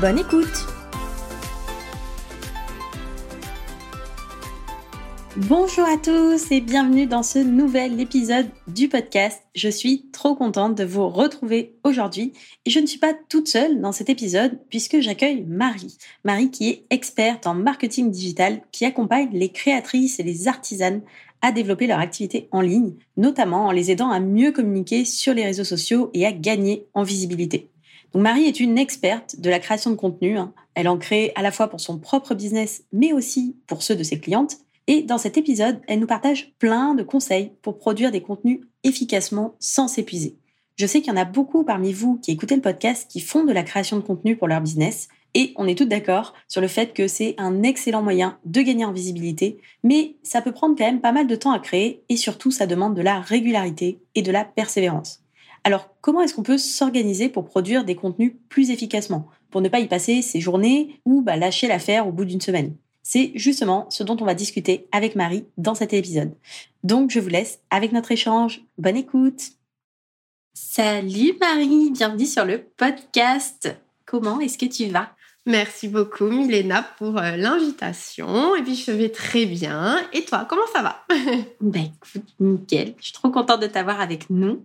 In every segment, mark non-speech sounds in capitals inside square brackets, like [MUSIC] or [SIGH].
Bonne écoute Bonjour à tous et bienvenue dans ce nouvel épisode du podcast. Je suis trop contente de vous retrouver aujourd'hui et je ne suis pas toute seule dans cet épisode puisque j'accueille Marie. Marie qui est experte en marketing digital qui accompagne les créatrices et les artisanes à développer leur activité en ligne, notamment en les aidant à mieux communiquer sur les réseaux sociaux et à gagner en visibilité. Donc Marie est une experte de la création de contenu. Hein. Elle en crée à la fois pour son propre business, mais aussi pour ceux de ses clientes. Et dans cet épisode, elle nous partage plein de conseils pour produire des contenus efficacement sans s'épuiser. Je sais qu'il y en a beaucoup parmi vous qui écoutez le podcast qui font de la création de contenu pour leur business. Et on est toutes d'accord sur le fait que c'est un excellent moyen de gagner en visibilité, mais ça peut prendre quand même pas mal de temps à créer et surtout ça demande de la régularité et de la persévérance. Alors comment est-ce qu'on peut s'organiser pour produire des contenus plus efficacement, pour ne pas y passer ses journées ou bah, lâcher l'affaire au bout d'une semaine? C'est justement ce dont on va discuter avec Marie dans cet épisode. Donc je vous laisse avec notre échange. Bonne écoute. Salut Marie, bienvenue sur le podcast. Comment est-ce que tu vas? Merci beaucoup Milena pour euh, l'invitation. Et puis je vais très bien. Et toi, comment ça va? [LAUGHS] Ben écoute, nickel. Je suis trop contente de t'avoir avec nous.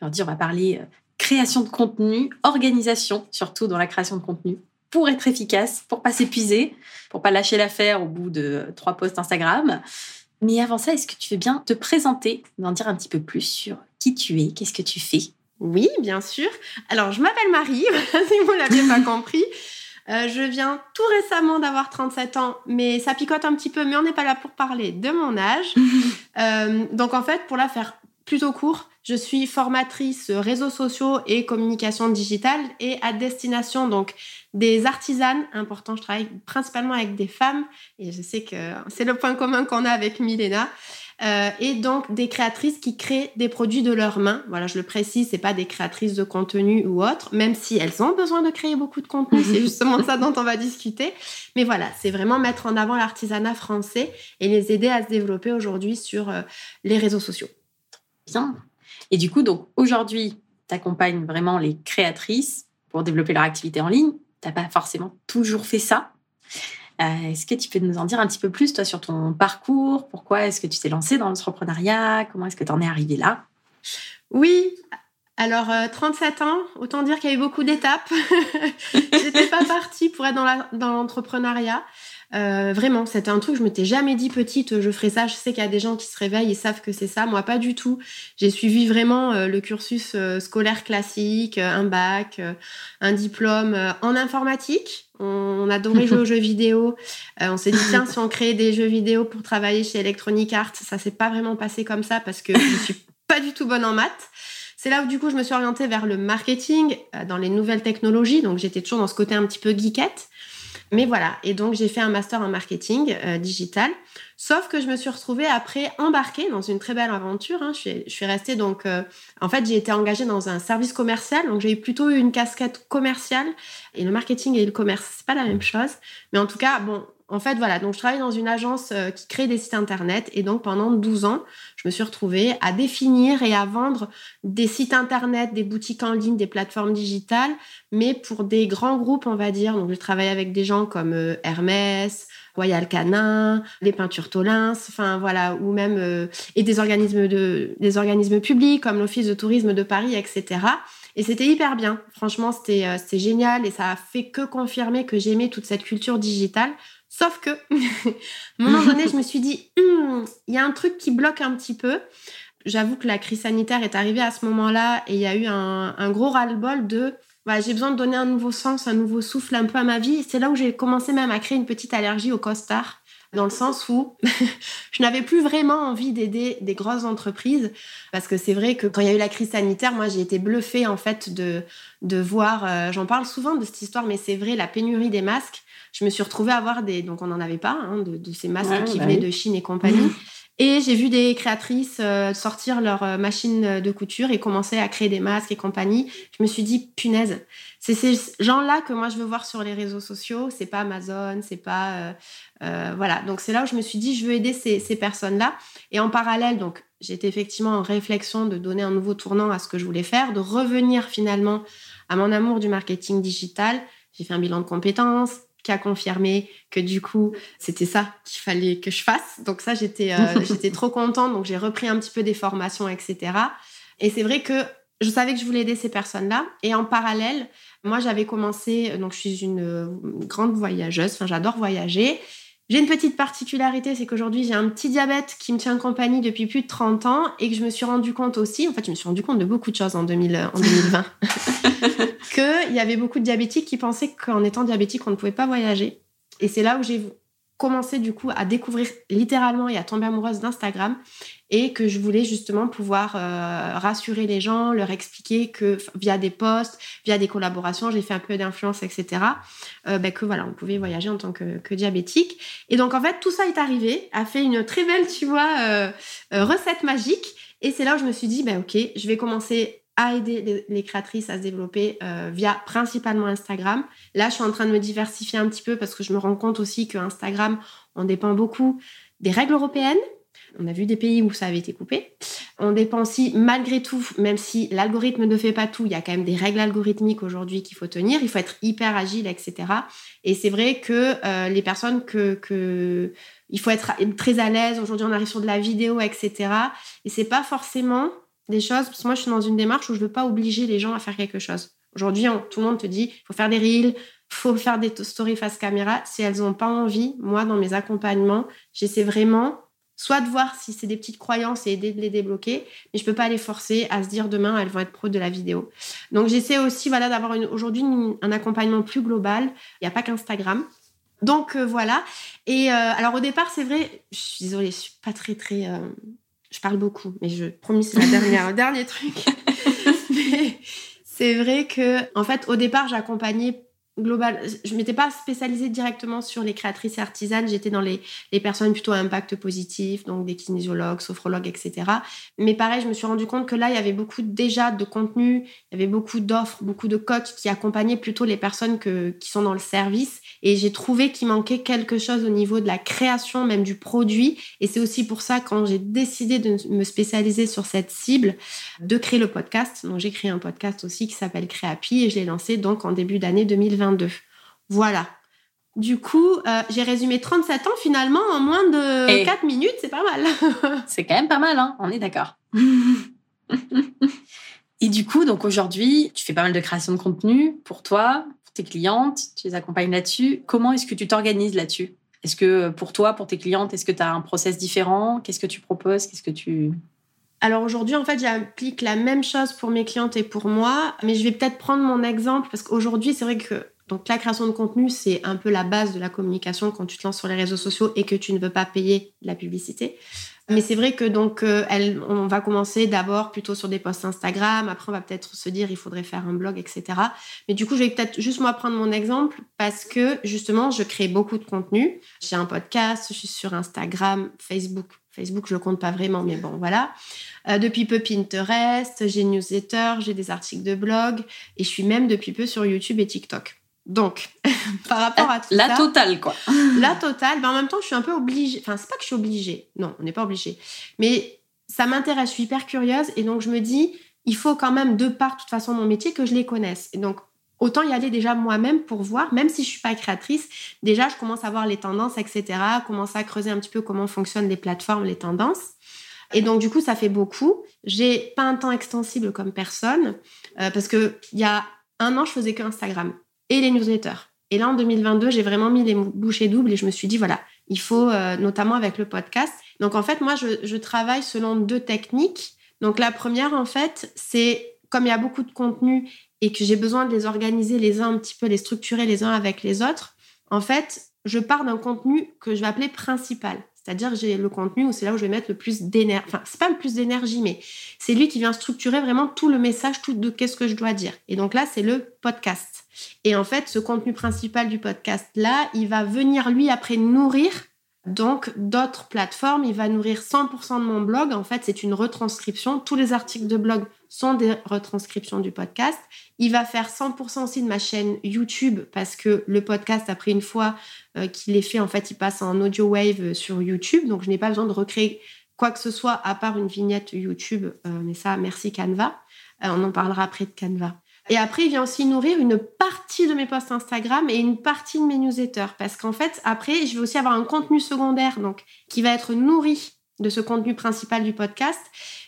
Aujourd'hui, on va parler euh, création de contenu, organisation, surtout dans la création de contenu pour être efficace, pour pas s'épuiser, pour pas lâcher l'affaire au bout de trois posts Instagram. Mais avant ça, est-ce que tu veux bien te présenter, m'en dire un petit peu plus sur qui tu es, qu'est-ce que tu fais? Oui, bien sûr. Alors, je m'appelle Marie, [LAUGHS] si vous l'aviez pas [LAUGHS] compris. Euh, je viens tout récemment d'avoir 37 ans, mais ça picote un petit peu, mais on n'est pas là pour parler de mon âge. [LAUGHS] Euh, donc en fait, pour la faire plutôt court, je suis formatrice réseaux sociaux et communication digitale et à destination donc des artisanes. Important, je travaille principalement avec des femmes et je sais que c'est le point commun qu'on a avec Milena. Euh, et donc des créatrices qui créent des produits de leurs mains. Voilà, je le précise, c'est pas des créatrices de contenu ou autre, même si elles ont besoin de créer beaucoup de contenu, c'est justement ça dont on va discuter. Mais voilà, c'est vraiment mettre en avant l'artisanat français et les aider à se développer aujourd'hui sur euh, les réseaux sociaux. Bien, et du coup, donc aujourd'hui, tu accompagnes vraiment les créatrices pour développer leur activité en ligne. Tu n'as pas forcément toujours fait ça. Euh, est-ce que tu peux nous en dire un petit peu plus, toi, sur ton parcours? Pourquoi est-ce que tu t'es lancée dans l'entrepreneuriat? Comment est-ce que tu en es arrivée là? Oui, alors, 37 euh, ans, autant dire qu'il y a eu beaucoup d'étapes. [LAUGHS] J'étais pas partie pour être dans l'entrepreneuriat. Euh, vraiment, c'était un truc, je m'étais jamais dit petite, je ferais ça. Je sais qu'il y a des gens qui se réveillent et savent que c'est ça. Moi, pas du tout. J'ai suivi vraiment euh, le cursus euh, scolaire classique, un bac, un diplôme en informatique. On, adorait jouer aux [LAUGHS] jeux vidéo. on s'est dit, tiens, [LAUGHS] si on créait des jeux vidéo pour travailler chez Electronic Arts, ça s'est pas vraiment passé comme ça parce que je suis [LAUGHS] pas du tout bonne en maths. C'est là où du coup je me suis orientée vers le marketing, dans les nouvelles technologies. Donc j'étais toujours dans ce côté un petit peu geekette. Mais voilà, et donc j'ai fait un master en marketing euh, digital. Sauf que je me suis retrouvée après embarquée dans une très belle aventure. Hein. Je, suis, restée donc, euh, en fait, j'ai été engagée dans un service commercial, donc j'ai eu plutôt une casquette commerciale. Et le marketing et le commerce, c'est pas la même chose. Mais en tout cas, bon, en fait, voilà, donc je travaille dans une agence euh, qui crée des sites internet et donc pendant 12 ans, je me suis retrouvée à définir et à vendre des sites internet, des boutiques en ligne, des plateformes digitales, mais pour des grands groupes, on va dire. Donc, je travaille avec des gens comme euh, Hermès, Royal Canin, les peintures Tolins, enfin voilà, ou même euh, et des organismes de des organismes publics comme l'Office de tourisme de Paris, etc. Et c'était hyper bien. Franchement, c'était c'était génial et ça a fait que confirmer que j'aimais toute cette culture digitale. Sauf que, [LAUGHS] à un moment donné, je me suis dit, hmm, il y a un truc qui bloque un petit peu. J'avoue que la crise sanitaire est arrivée à ce moment-là et il y a eu un, gros ras-le-bol de j'ai besoin de donner un nouveau sens, un nouveau souffle un peu à ma vie. C'est là où j'ai commencé même à créer une petite allergie au costard. Dans le sens où [LAUGHS] je n'avais plus vraiment envie d'aider des grosses entreprises parce que c'est vrai que quand il y a eu la crise sanitaire, moi j'ai été bluffée en fait de, de voir, euh, j'en parle souvent de cette histoire, mais c'est vrai, la pénurie des masques. Je me suis retrouvée à avoir des, donc on n'en avait pas, hein, de, ces masques qui bah venaient de Chine et compagnie. [LAUGHS] Et j'ai vu des créatrices euh, sortir leur euh, machine de couture et commencer à créer des masques et compagnie. Je me suis dit, punaise, c'est ces gens-là que moi je veux voir sur les réseaux sociaux. C'est pas Amazon, c'est pas euh, voilà. Donc c'est là où je me suis dit, je veux aider ces, ces personnes-là. Et en parallèle, donc j'étais effectivement en réflexion de donner un nouveau tournant à ce que je voulais faire, de revenir finalement à mon amour du marketing digital. J'ai fait un bilan de compétences, qui a confirmé que du coup, c'était ça qu'il fallait que je fasse. Donc ça, j'étais euh, [LAUGHS] j'étais trop contente. Donc j'ai repris un petit peu des formations, etc. Et c'est vrai que je savais que je voulais aider ces personnes-là. Et en parallèle, moi, j'avais commencé, donc je suis une euh, grande voyageuse, enfin j'adore voyager. J'ai une petite particularité, c'est qu'aujourd'hui j'ai un petit diabète qui me tient compagnie depuis plus de 30 ans et que je me suis rendu compte aussi, en fait je me suis rendu compte de beaucoup de choses en, 2000, en 2020, [LAUGHS] [LAUGHS] qu'il y avait beaucoup de diabétiques qui pensaient qu'en étant diabétique on ne pouvait pas voyager. Et c'est là où j'ai commencé du coup à découvrir littéralement et à tomber amoureuse d'Instagram et que je voulais justement pouvoir euh, rassurer les gens, leur expliquer que via des posts, via des collaborations, j'ai fait un peu d'influence, etc. Euh, ben, que voilà, on pouvait voyager en tant que, que, diabétique. Et donc en fait, tout ça est arrivé, a fait une très belle, tu vois, euh, recette magique. Et c'est là où je me suis dit, ben ok, je vais commencer à aider les, créatrices à se développer via principalement Instagram. Là, je suis en train de me diversifier un petit peu parce que je me rends compte aussi que Instagram, on dépend beaucoup des règles européennes on a vu des pays où ça avait été coupé. On dépend aussi, malgré tout, même si l'algorithme ne fait pas tout, il y a quand même des règles algorithmiques aujourd'hui qu'il faut tenir. Il faut être hyper agile, etc. Et c'est vrai que euh, les personnes que, il faut être très à l'aise. Aujourd'hui, on arrive sur de la vidéo, etc. Et c'est pas forcément des choses. Parce que moi, je suis dans une démarche où je veux pas obliger les gens à faire quelque chose. Aujourd'hui, tout le monde te dit, faut faire des reels, faut faire des stories face caméra. Si elles n'ont pas envie, moi, dans mes accompagnements, j'essaie vraiment soit de voir si c'est des petites croyances et aider de les débloquer, mais je peux pas les forcer à se dire demain elles vont être pro de la vidéo. Donc j'essaie aussi voilà d'avoir aujourd'hui un accompagnement plus global. Il n'y a pas qu'Instagram. Donc euh, voilà. Et euh, alors au départ c'est vrai, je suis désolée, je suis pas très très, euh, je parle beaucoup, mais je promis c'est la dernière [LAUGHS] dernier truc. [LAUGHS] mais c'est vrai que en fait au départ j'accompagnais global, je m'étais pas spécialisée directement sur les créatrices artisanes, j'étais dans les, les, personnes plutôt à impact positif, donc des kinésiologues, sophrologues, etc. Mais pareil, je me suis rendu compte que là, il y avait beaucoup déjà de contenu, il y avait beaucoup d'offres, beaucoup de coachs qui accompagnaient plutôt les personnes qui sont dans le service. Et j'ai trouvé qu'il manquait quelque chose au niveau de la création, même du produit. Et c'est aussi pour ça, quand j'ai décidé de me spécialiser sur cette cible, de créer le podcast. Donc j'ai créé un podcast aussi qui s'appelle Créapi et je l'ai lancé donc en début d'année 2020. Voilà. Du coup, euh, j'ai résumé 37 ans finalement en moins de 4 minutes, c'est pas mal. [LAUGHS] c'est quand même pas mal, hein on est d'accord. [LAUGHS] Et du coup, donc aujourd'hui, tu fais pas mal de création de contenu pour toi, pour tes clientes, tu les accompagnes là-dessus. Comment est-ce que tu t'organises là-dessus? Est-ce que pour toi, pour tes clientes, est-ce que tu as un process différent? Qu'est-ce que tu proposes? Qu'est-ce que tu alors aujourd'hui, en fait, j'applique la même chose pour mes clientes et pour moi, mais je vais peut-être prendre mon exemple parce qu'aujourd'hui, c'est vrai que donc la création de contenu, c'est un peu la base de la communication quand tu te lances sur les réseaux sociaux et que tu ne veux pas payer la publicité. Mais c'est vrai que donc euh, on va commencer d'abord plutôt sur des posts Instagram. Après, on va peut-être se dire il faudrait faire un blog, etc. Mais du coup, je vais peut-être juste moi prendre mon exemple parce que justement, je crée beaucoup de contenu. J'ai un podcast, je suis sur Instagram, Facebook. Facebook, je compte pas vraiment, mais bon, voilà. Euh, depuis peu Pinterest, j'ai newsletter, j'ai des articles de blog et je suis même depuis peu sur YouTube et TikTok. Donc, [LAUGHS] par rapport à tout la ça... totale, quoi. [LAUGHS] la totale. Mais en même temps, je suis un peu obligée. Enfin, c'est pas que je suis obligée. Non, on n'est pas obligé. Mais ça m'intéresse, je suis hyper curieuse. Et donc, je me dis, il faut quand même, de part, de toute façon, mon métier, que je les connaisse. Et donc, autant y aller déjà moi-même pour voir, même si je suis pas créatrice, déjà, je commence à voir les tendances, etc. Commence à creuser un petit peu comment fonctionnent les plateformes, les tendances. Et donc, du coup, ça fait beaucoup. J'ai pas un temps extensible comme personne, euh, parce que il y a un an, je faisais que Instagram et les newsletters. Et là, en 2022, j'ai vraiment mis les bouchées doubles et je me suis dit, voilà, il faut, euh, notamment avec le podcast. Donc, en fait, moi, je, travaille selon deux techniques. Donc, la première, en fait, c'est comme il y a beaucoup de contenu et que j'ai besoin de les organiser les uns un petit peu, les structurer les uns avec les autres. En fait, je pars d'un contenu que je vais appeler principal. C'est-à-dire j'ai le contenu où c'est là où je vais mettre le plus d'énergie. Enfin, c'est pas le plus d'énergie, mais c'est lui qui vient structurer vraiment tout le message, tout de qu'est-ce que je dois dire. Et donc là, c'est le podcast. Et en fait, ce contenu principal du podcast là, il va venir lui après nourrir donc, d'autres plateformes, il va nourrir 100% de mon blog. En fait, c'est une retranscription. Tous les articles de blog sont des retranscriptions du podcast. Il va faire 100% aussi de ma chaîne YouTube parce que le podcast, après une fois euh, qu'il est fait, en fait, il passe en audio wave euh, sur YouTube. Donc, je n'ai pas besoin de recréer quoi que ce soit à part une vignette YouTube. Euh, mais ça, merci Canva. on en parlera après de Canva. Et après, il vient aussi nourrir une partie de mes posts Instagram et une partie de mes newsletters. Parce qu'en fait, après, je vais aussi avoir un contenu secondaire, donc, qui va être nourri de ce contenu principal du podcast.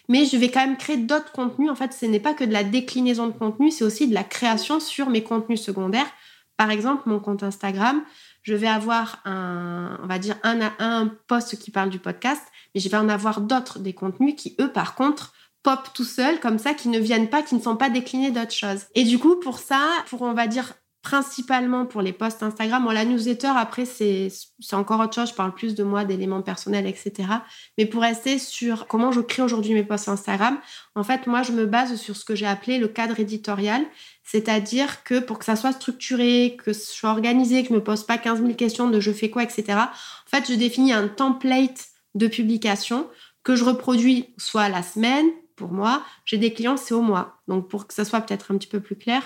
Mais je vais quand même créer d'autres contenus. En fait, ce n'est pas que de la déclinaison de contenu, c'est aussi de la création sur mes contenus secondaires. Par exemple, mon compte Instagram, je vais avoir un, on va dire, un, un post qui parle du podcast, mais je vais en avoir d'autres, des contenus qui, eux, par contre, pop tout seul, comme ça, qui ne viennent pas, qui ne sont pas déclinés d'autres choses. Et du coup, pour ça, pour on va dire principalement pour les posts Instagram. Bon, la newsletter, après, c'est encore autre chose. Je parle plus de moi, d'éléments personnels, etc. Mais pour rester sur comment je crée aujourd'hui mes posts Instagram, en fait, moi, je me base sur ce que j'ai appelé le cadre éditorial. C'est-à-dire que pour que ça soit structuré, que ce soit organisé, que je me pose pas 15 000 questions de je fais quoi, etc. En fait, je définis un template de publication que je reproduis soit la semaine, pour moi. J'ai des clients, c'est au mois. Donc, pour que ça soit peut-être un petit peu plus clair,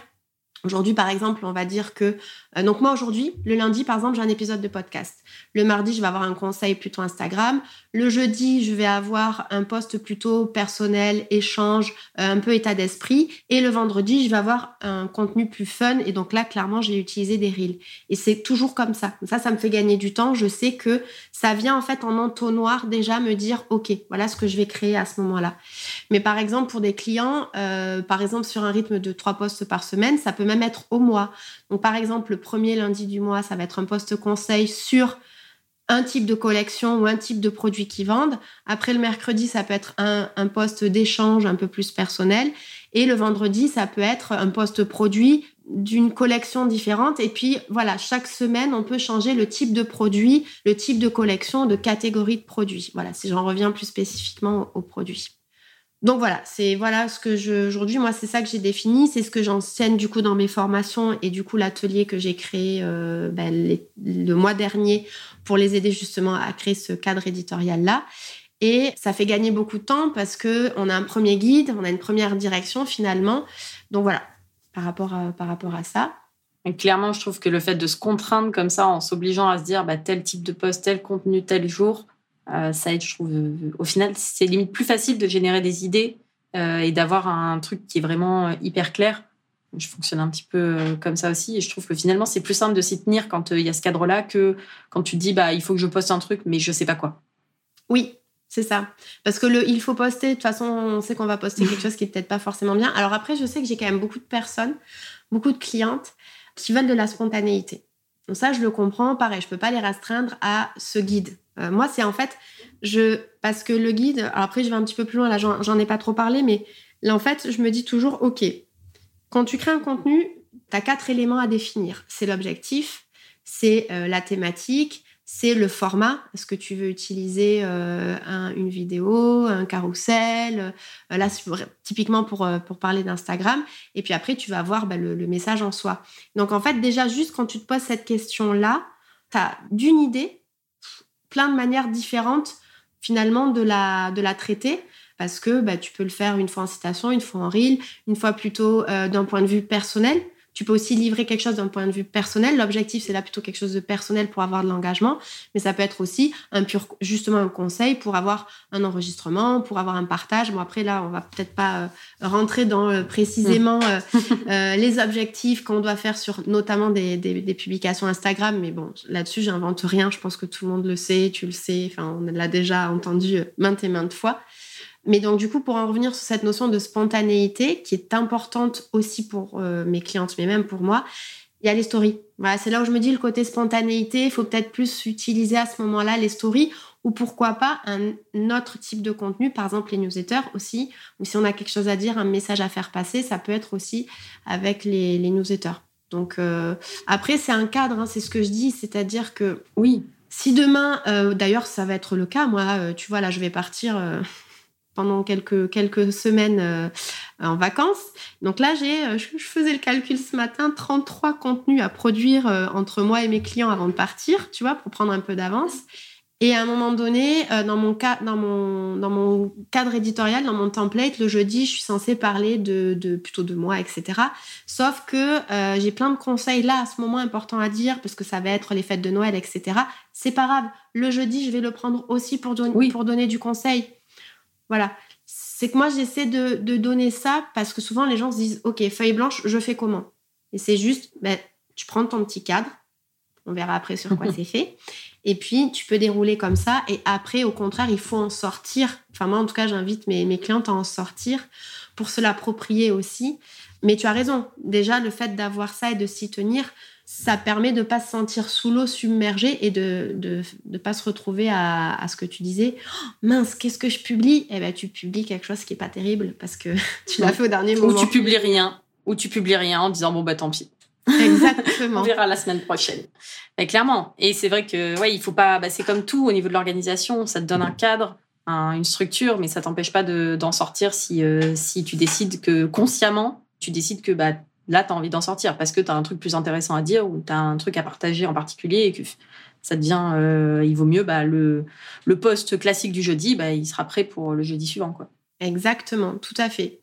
Aujourd'hui, par exemple, on va dire que... Euh, donc moi, aujourd'hui, le lundi, par exemple, j'ai un épisode de podcast. Le mardi, je vais avoir un conseil plutôt Instagram. Le jeudi, je vais avoir un post plutôt personnel, échange, euh, un peu état d'esprit. Et le vendredi, je vais avoir un contenu plus fun. Et donc là, clairement, j'ai utilisé des reels. Et c'est toujours comme ça. Ça, ça me fait gagner du temps. Je sais que ça vient en fait en entonnoir déjà me dire, OK, voilà ce que je vais créer à ce moment-là. Mais par exemple, pour des clients, euh, par exemple, sur un rythme de trois posts par semaine, ça peut même être au mois. Donc par exemple, le premier lundi du mois, ça va être un post conseil sur un type de collection ou un type de produit qu'ils vendent. Après le mercredi, ça peut être un, un poste d'échange un peu plus personnel. Et le vendredi, ça peut être un poste produit d'une collection différente. Et puis voilà, chaque semaine, on peut changer le type de produit, le type de collection, de catégorie de produits. Voilà, si j'en reviens plus spécifiquement aux produits. Donc voilà, c'est voilà ce que je aujourd'hui moi c'est ça que j'ai défini, c'est ce que j'enseigne du coup dans mes formations et du coup l'atelier que j'ai créé euh, ben, le mois dernier pour les aider justement à créer ce cadre éditorial là. Et ça fait gagner beaucoup de temps parce que on a un premier guide, on a une première direction finalement. Donc voilà, par rapport à, par rapport à ça. Clairement, je trouve que le fait de se contraindre comme ça en s'obligeant à se dire bah, tel type de poste, tel contenu, tel jour, euh, ça aide, je trouve. Euh, au final, c'est limite plus facile de générer des idées euh, et d'avoir un truc qui est vraiment hyper clair. Je fonctionne un petit peu comme ça aussi et je trouve que finalement, c'est plus simple de s'y tenir quand il y a ce cadre-là que quand tu dis, bah, il faut que je poste un truc, mais je sais pas quoi. Oui, c'est ça. Parce que le il faut poster, de toute façon, on sait qu'on va poster quelque chose qui est peut-être pas forcément bien. Alors après, je sais que j'ai quand même beaucoup de personnes, beaucoup de clientes qui veulent de la spontanéité. Donc ça, je le comprends. Pareil, je peux pas les restreindre à ce guide. Euh, moi, c'est en fait, je, parce que le guide, alors après, je vais un petit peu plus loin, là, j'en ai pas trop parlé, mais là, en fait, je me dis toujours, OK, quand tu crées un contenu, tu as quatre éléments à définir. C'est l'objectif, c'est euh, la thématique, c'est le format. Est-ce que tu veux utiliser euh, une vidéo, un carrousel Là, typiquement pour, pour parler d'Instagram. Et puis après, tu vas voir bah, le, le, message en soi. Donc, en fait, déjà, juste quand tu te poses cette question-là, tu as d'une idée plein de manières différentes finalement de la, de la traiter parce que bah, tu peux le faire une fois en citation, une fois en reel, une fois plutôt euh, d'un point de vue personnel. Tu peux aussi livrer quelque chose d'un point de vue personnel. L'objectif, c'est là plutôt quelque chose de personnel pour avoir de l'engagement, mais ça peut être aussi un pur, justement un conseil pour avoir un enregistrement, pour avoir un partage. Bon, après, là, on va peut-être pas euh, rentrer dans euh, précisément euh, les objectifs qu'on doit faire sur notamment des, des, des publications Instagram, mais bon, là-dessus, j'invente rien. Je pense que tout le monde le sait, tu le sais. Enfin, on l'a déjà entendu maintes et maintes fois. Mais donc, du coup, pour en revenir sur cette notion de spontanéité, qui est importante aussi pour euh, mes clientes, mais même pour moi, il y a les stories. Voilà, c'est là où je me dis le côté spontanéité, il faut peut-être plus utiliser à ce moment-là les stories ou pourquoi pas un autre type de contenu, par exemple les newsletters aussi, ou si on a quelque chose à dire, un message à faire passer, ça peut être aussi avec les, newsletters. Donc après, c'est un cadre, hein, c'est ce que je dis, c'est-à-dire que oui, si demain, d'ailleurs, ça va être le cas, moi, tu vois, là, je vais partir pendant quelques, quelques semaines euh, en vacances. Donc là, j'ai, euh, je, faisais le calcul ce matin, 33 contenus à produire euh, entre moi et mes clients avant de partir, tu vois, pour prendre un peu d'avance. Et à un moment donné, dans, mon dans, mon, dans mon cadre éditorial, dans mon template, le jeudi, je suis censée parler de, de plutôt de moi, etc. Sauf que j'ai plein de conseils là, à ce moment important à dire, parce que ça va être les fêtes de Noël, etc. C'est pas grave. Le jeudi, je vais le prendre aussi pour, pour donner du conseil. Voilà. C'est que moi, j'essaie de, donner ça parce que souvent, les gens se disent Ok, feuille blanche, je fais comment? Et c'est juste, ben, tu prends ton petit cadre, on verra après sur quoi [LAUGHS] c'est fait, et puis tu peux dérouler comme ça. Et après, au contraire, il faut en sortir. Enfin, moi, en tout cas, j'invite mes, mes clientes à en sortir pour se l'approprier aussi. Mais tu as raison. Déjà, le fait d'avoir ça et de s'y tenir, ça permet de ne pas se sentir sous l'eau submergé et de ne de, pas se retrouver à, à, ce que tu disais. Oh, mince qu'est-ce que je publie? Eh ben tu publies quelque chose qui est pas terrible parce que [LAUGHS] tu l'as fait au dernier moment. ou tu publies rien ou tu publies rien en disant bon bah tant pis. Exactement. [LAUGHS] On verra la semaine prochaine. Mais clairement. Et c'est vrai que ouais il faut pas bah, c'est comme tout au niveau de l'organisation. Ça te donne un cadre une structure mais ça t'empêche pas d'en sortir si euh, si tu décides que consciemment tu décides que bah là, tu as envie d'en sortir parce que tu as un truc plus intéressant à dire ou tu as un truc à partager en particulier et que ça devient, euh, il vaut mieux, bah, le, le poste classique du jeudi, bah, il sera prêt pour le jeudi suivant. Exactement, tout à fait.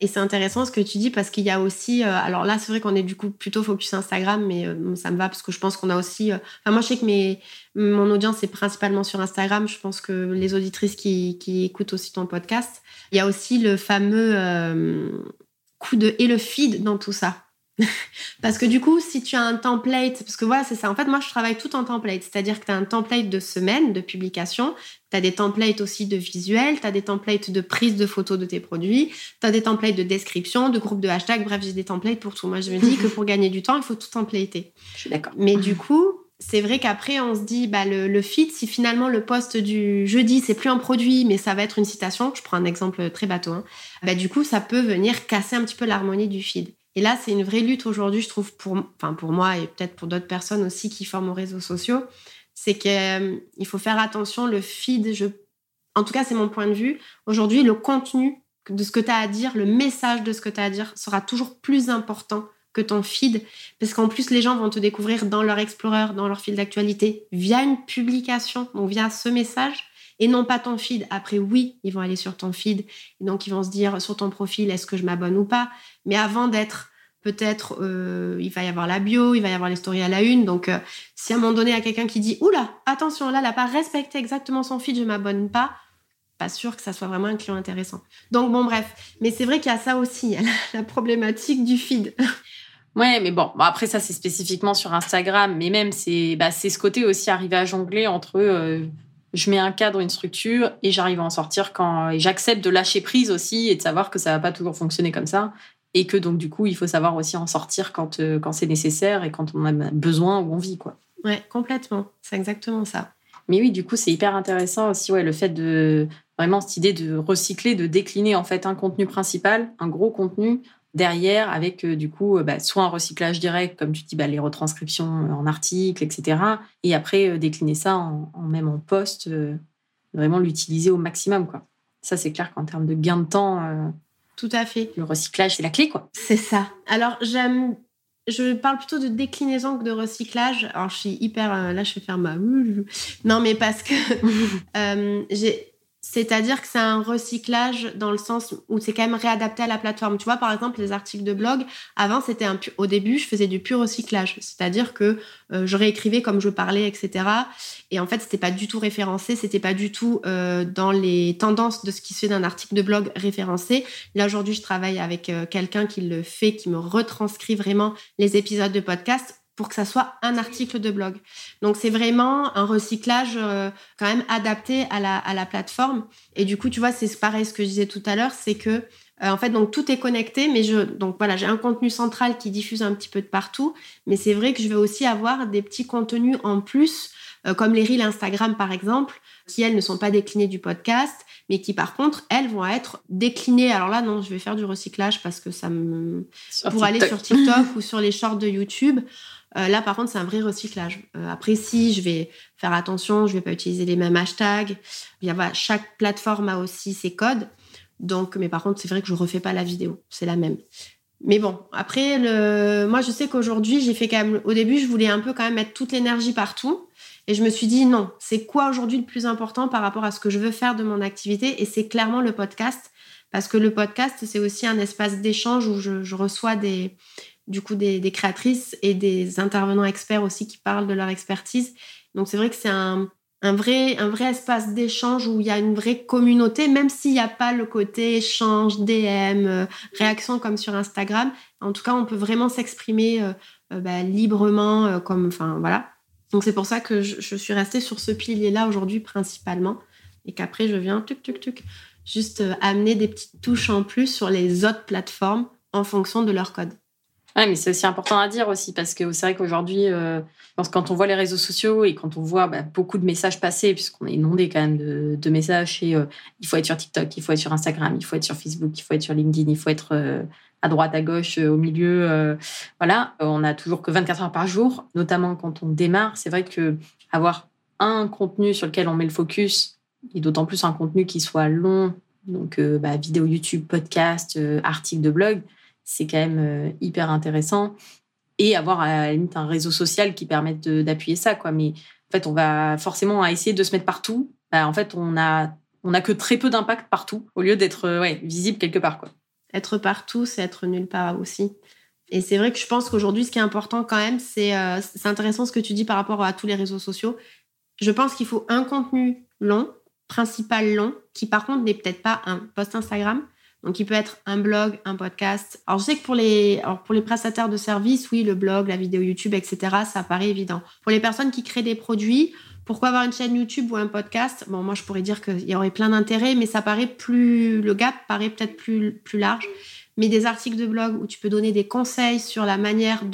Et c'est intéressant ce que tu dis parce qu'il y a aussi, euh, alors là c'est vrai qu'on est du coup plutôt focus Instagram, mais euh, ça me va parce que je pense qu'on a aussi, enfin moi je sais que mes, mon audience est principalement sur Instagram, je pense que les auditrices qui, qui écoutent aussi ton podcast, il y a aussi le fameux coup de et le feed dans tout ça. [LAUGHS] parce que du coup, si tu as un template, parce que voilà, c'est ça. En fait, moi, je travaille tout en template. C'est-à-dire que tu as un template de semaine de publication, tu as des templates aussi de visuels, tu as des templates de prise de photos de tes produits, tu as des templates de description, de groupe de hashtags. Bref, j'ai des templates pour tout. Moi, je me dis que pour [LAUGHS] gagner du temps, il faut tout templater. Je suis d'accord. Mais du coup, c'est vrai qu'après, on se dit, bah, le, feed, si finalement le poste du jeudi, c'est plus un produit, mais ça va être une citation, je prends un exemple très bateau, hein, bah, du coup, ça peut venir casser un petit peu l'harmonie du feed. Et là, c'est une vraie lutte aujourd'hui, je trouve, pour, enfin, pour moi et peut-être pour d'autres personnes aussi qui forment aux réseaux sociaux, c'est qu'il euh, faut faire attention, le feed, je... en tout cas, c'est mon point de vue. Aujourd'hui, le contenu de ce que tu as à dire, le message de ce que tu as à dire sera toujours plus important que ton feed, parce qu'en plus les gens vont te découvrir dans leur Explorer, dans leur fil d'actualité, via une publication, donc via ce message, et non pas ton feed. Après, oui, ils vont aller sur ton feed, et donc ils vont se dire sur ton profil, est-ce que je m'abonne ou pas Mais avant d'être peut-être, euh, il va y avoir la bio, il va y avoir les stories à la une, donc euh, si à un moment donné, il y a quelqu'un qui dit, oula, attention, là, elle n'a pas respecté exactement son feed, je m'abonne pas, pas sûr que ça soit vraiment un client intéressant. Donc bon, bref. Mais c'est vrai qu'il y a ça aussi, [LAUGHS] la problématique du feed. Ouais, mais bon, après ça c'est spécifiquement sur Instagram, mais même c'est bah, c'est ce côté aussi arriver à jongler entre euh, je mets un cadre, une structure et j'arrive à en sortir quand et j'accepte de lâcher prise aussi et de savoir que ça va pas toujours fonctionner comme ça et que donc du coup il faut savoir aussi en sortir quand euh, quand c'est nécessaire et quand on a besoin ou envie quoi. Ouais, complètement, c'est exactement ça. Mais oui, du coup c'est hyper intéressant aussi ouais le fait de vraiment cette idée de recycler, de décliner en fait un contenu principal, un gros contenu derrière avec euh, du coup euh, bah, soit un recyclage direct, comme tu dis, bah, les retranscriptions euh, en articles, etc. Et après décliner ça en, même en poste, vraiment l'utiliser au maximum. Quoi. Ça, c'est clair qu'en termes de gain de temps, tout à fait. Le recyclage, c'est la clé, quoi. C'est ça. Alors, j'aime. Je parle plutôt de déclinaison que de recyclage. Alors, je suis hyper. là, je vais faire ma. [LAUGHS] Non, mais parce que [LAUGHS] j'ai c'est-à-dire que c'est un recyclage dans le sens où c'est quand même réadapté à la plateforme. Tu vois, par exemple, les articles de blog, avant, c'était un au début, je faisais du pur recyclage. C'est-à-dire que euh, je réécrivais comme je parlais, etc. Et en fait, c'était pas du tout référencé, c'était pas du tout euh, dans les tendances de ce qui se fait d'un article de blog référencé. Là, aujourd'hui, je travaille avec euh, quelqu'un qui le fait, qui me retranscrit vraiment les épisodes de podcast pour que ça soit un article de blog. Donc c'est vraiment un recyclage euh, quand même adapté à la, à la plateforme. Et du coup, tu vois, c'est pareil ce que je disais tout à l'heure, c'est que euh, en fait, donc tout est connecté, mais je donc voilà, j'ai un contenu central qui diffuse un petit peu de partout, mais c'est vrai que je vais aussi avoir des petits contenus en plus, comme les reels Instagram par exemple, qui elles ne sont pas déclinés du podcast, mais qui par contre, elles vont être déclinées. Alors là, non, je vais faire du recyclage parce que ça me... pour aller sur TikTok ou sur les shorts de YouTube. Euh, là, par contre, c'est un vrai recyclage. Euh, après, si je vais faire attention, je vais pas utiliser les mêmes hashtags. Il y a, chaque plateforme a aussi ses codes. Donc, mais par contre, c'est vrai que je refais pas la vidéo. C'est la même. Mais bon, après, le... moi, je sais qu'aujourd'hui, j'ai fait quand même. Au début, je voulais un peu quand même mettre toute l'énergie partout. Et je me suis dit, non, c'est quoi aujourd'hui le plus important par rapport à ce que je veux faire de mon activité? Et c'est clairement le podcast. Parce que le podcast, c'est aussi un espace d'échange où je reçois des, du coup des, créatrices et des intervenants experts aussi qui parlent de leur expertise. Donc c'est vrai que c'est un, vrai, un vrai espace d'échange où il y a une vraie communauté, même s'il n'y a pas le côté échange, DM, euh, réaction comme sur Instagram. En tout cas, on peut vraiment s'exprimer euh, euh, bah, librement, comme, enfin voilà. Donc c'est pour ça que je, suis restée sur ce pilier-là aujourd'hui principalement, et qu'après je viens tuc tuc tuc, juste amener des petites touches en plus sur les autres plateformes en fonction de leur code. Ouais, mais c'est aussi important à dire aussi parce que c'est vrai qu'aujourd'hui, euh, quand on voit les réseaux sociaux et quand on voit bah, beaucoup de messages passer, puisqu'on est inondé quand même de, messages et euh, il faut être sur TikTok, il faut être sur Instagram, il faut être sur Facebook, il faut être sur LinkedIn, il faut être euh, à droite, à gauche, au milieu. voilà, on a toujours que 24 heures par jour, notamment quand on démarre. C'est vrai que avoir un contenu sur lequel on met le focus et d'autant plus un contenu qui soit long, donc bah, vidéo YouTube, podcast, article de blog c'est quand même euh, hyper intéressant. Et avoir à la limite un réseau social qui permette d'appuyer ça, quoi. Mais en fait, on va forcément essayer de se mettre partout. Bah, en fait, on a, on a que très peu d'impact partout, au lieu d'être euh, ouais, visible quelque part, quoi. Être partout, c'est être nulle part aussi. Et c'est vrai que je pense qu'aujourd'hui, ce qui est important quand même, c'est euh, intéressant ce que tu dis par rapport à tous les réseaux sociaux. Je pense qu'il faut un contenu long, principal long, qui par contre n'est peut-être pas un post Instagram, donc, il peut être un blog, un podcast. Alors, je sais que pour les, pour les prestataires de services, oui, le blog, la vidéo YouTube, etc., ça paraît évident. Pour les personnes qui créent des produits, pourquoi avoir une chaîne YouTube ou un podcast? Bon, moi, je pourrais dire qu'il y aurait plein d'intérêts, mais ça paraît plus, le gap paraît peut-être plus, large. Mais des articles de blog où tu peux donner des conseils sur la manière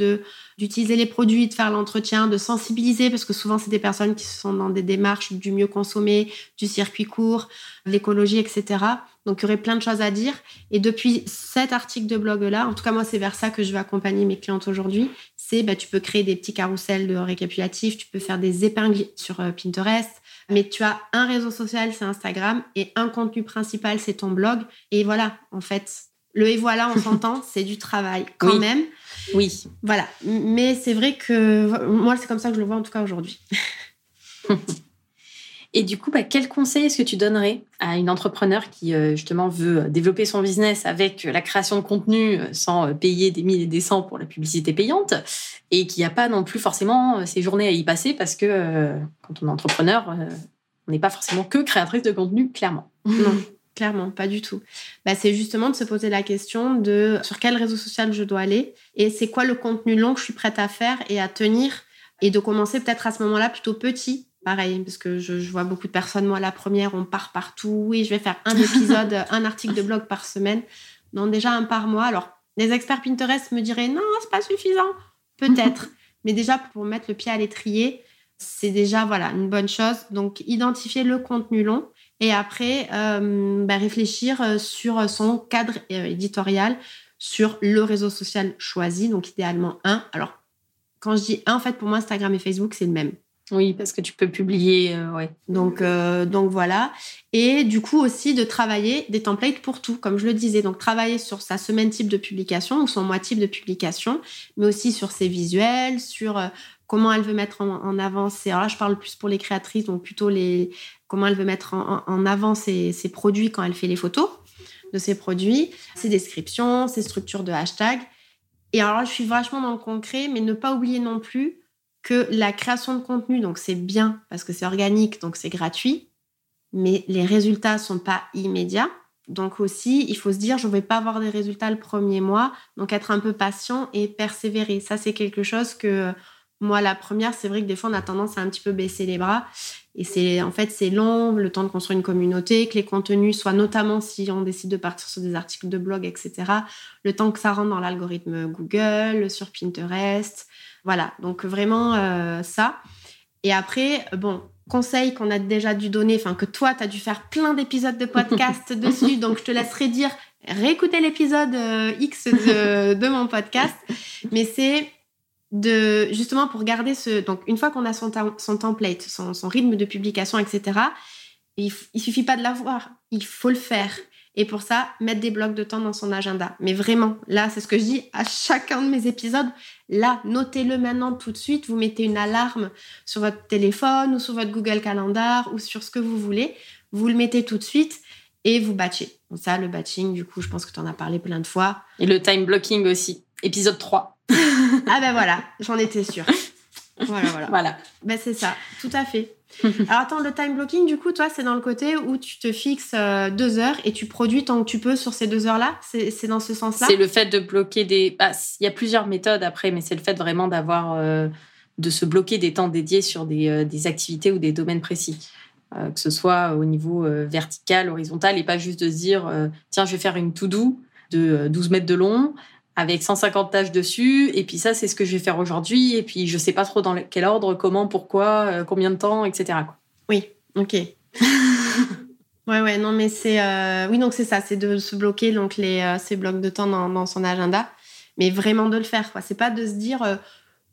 d'utiliser les produits, de faire l'entretien, de sensibiliser, parce que souvent, c'est des personnes qui sont dans des démarches du mieux consommer, du circuit court, l'écologie, etc. Donc, il y aurait plein de choses à dire. Et depuis cet article de blog-là, en tout cas, moi, c'est vers ça que je vais accompagner mes clientes aujourd'hui. C'est, bah, tu peux créer des petits carousels de récapitulatifs, tu peux faire des épingles sur euh, Pinterest, mais tu as un réseau social, c'est Instagram, et un contenu principal, c'est ton blog. Et voilà, en fait, le et voilà, on s'entend, [LAUGHS] c'est du travail quand même. Oui. Voilà. Mais c'est vrai que moi, c'est comme ça que je le vois en tout cas aujourd'hui. [LAUGHS] Et du coup, bah, quel conseil est-ce que tu donnerais à une entrepreneur qui euh, justement veut développer son business avec la création de contenu euh, sans euh, payer des mille et des cents pour la publicité payante et qui n'a pas non plus forcément ses journées à y passer parce que quand on est entrepreneur, on n'est pas forcément que créatrice de contenu, clairement. Non. Clairement, pas du tout. Bah, c'est justement de se poser la question de sur quel réseau social je dois aller et c'est quoi le contenu long que je suis prête à faire et à tenir et de commencer peut-être à ce moment-là plutôt petit pareil, parce que je, vois beaucoup de personnes, moi, la première, on part partout, oui, je vais faire un épisode, [LAUGHS] un article de blog par semaine. Non, déjà un par mois. Alors, les experts Pinterest me diraient, non, c'est pas suffisant. Peut-être. [LAUGHS] Mais déjà, pour mettre le pied à l'étrier, c'est déjà, voilà, une bonne chose. Donc, identifier le contenu long et après, euh, bah, réfléchir euh, sur son cadre euh, éditorial, sur le réseau social choisi, donc idéalement un. Alors, quand je dis un, en fait, pour moi, Instagram et Facebook, c'est le même. Oui, parce que tu peux publier, euh, ouais. Donc, euh, donc voilà. Et du coup aussi de travailler des templates pour tout, comme je le disais. Donc travailler sur sa semaine type de publication ou son mois type de publication, mais aussi sur ses visuels, sur euh, comment elle veut mettre en, avant ses. Alors là, je parle plus pour les créatrices, donc plutôt les comment elle veut mettre en, avant ses, ses, produits quand elle fait les photos de ses produits, ses descriptions, ses structures de hashtag. Et alors je suis vachement dans le concret, mais ne pas oublier non plus que la création de contenu, donc c'est bien parce que c'est organique, donc c'est gratuit, mais les résultats sont pas immédiats. Donc aussi, il faut se dire, je ne vais pas avoir des résultats le premier mois, donc être un peu patient et persévérer. Ça, c'est quelque chose que moi, la première, c'est vrai que des fois, on a tendance à un petit peu baisser les bras. Et c'est en fait, c'est long, le temps de construire une communauté, que les contenus soient notamment si on décide de partir sur des articles de blog, etc. Le temps que ça rentre dans l'algorithme Google, sur Pinterest, voilà, donc vraiment euh, ça. Et après, bon, conseils qu'on a déjà dû donner, enfin que toi, tu as dû faire plein d'épisodes de podcast [LAUGHS] dessus, donc je te laisserai dire, réécouter l'épisode euh, X [LAUGHS] de, mon podcast. Mais c'est de justement pour garder ce... Donc une fois qu'on a son, son template, son, rythme de publication, etc., il, il suffit pas de l'avoir, il faut le faire. Et pour ça, mettre des blocs de temps dans son agenda. Mais vraiment, là, c'est ce que je dis à chacun de mes épisodes. Là, notez-le maintenant tout de suite. Vous mettez une alarme sur votre téléphone ou sur votre Google Calendar ou sur ce que vous voulez. Vous le mettez tout de suite et vous batchez. Donc ça, le batching, du coup, je pense que tu en as parlé plein de fois. Et le time blocking aussi. Épisode 3. [LAUGHS] ah ben voilà, j'en étais sûre. Voilà, voilà. [LAUGHS] voilà. Ben c'est ça, tout à fait. [LAUGHS] Alors attends, le time blocking, du coup, toi, c'est dans le côté où tu te fixes euh, deux heures et tu produis tant que tu peux sur ces deux heures-là? C'est dans ce sens-là? C'est le fait de bloquer des... Bah, il y a plusieurs méthodes après, mais c'est le fait vraiment d'avoir... Euh, de se bloquer des temps dédiés sur des, euh, des activités ou des domaines précis. que ce soit au niveau vertical, horizontal, et pas juste de se dire, tiens, je vais faire une to-do de 12 mètres de long, avec 150 tâches dessus. Et puis ça, c'est ce que je vais faire aujourd'hui. Et puis je sais pas trop dans quel ordre, comment, pourquoi, euh, combien de temps, etc. Oui, ok. [LAUGHS] ouais, ouais, non, mais c'est euh, oui, donc c'est ça, c'est de se bloquer donc les euh, ces blocs de temps dans, son agenda, mais vraiment de le faire. Quoi. C'est pas de se dire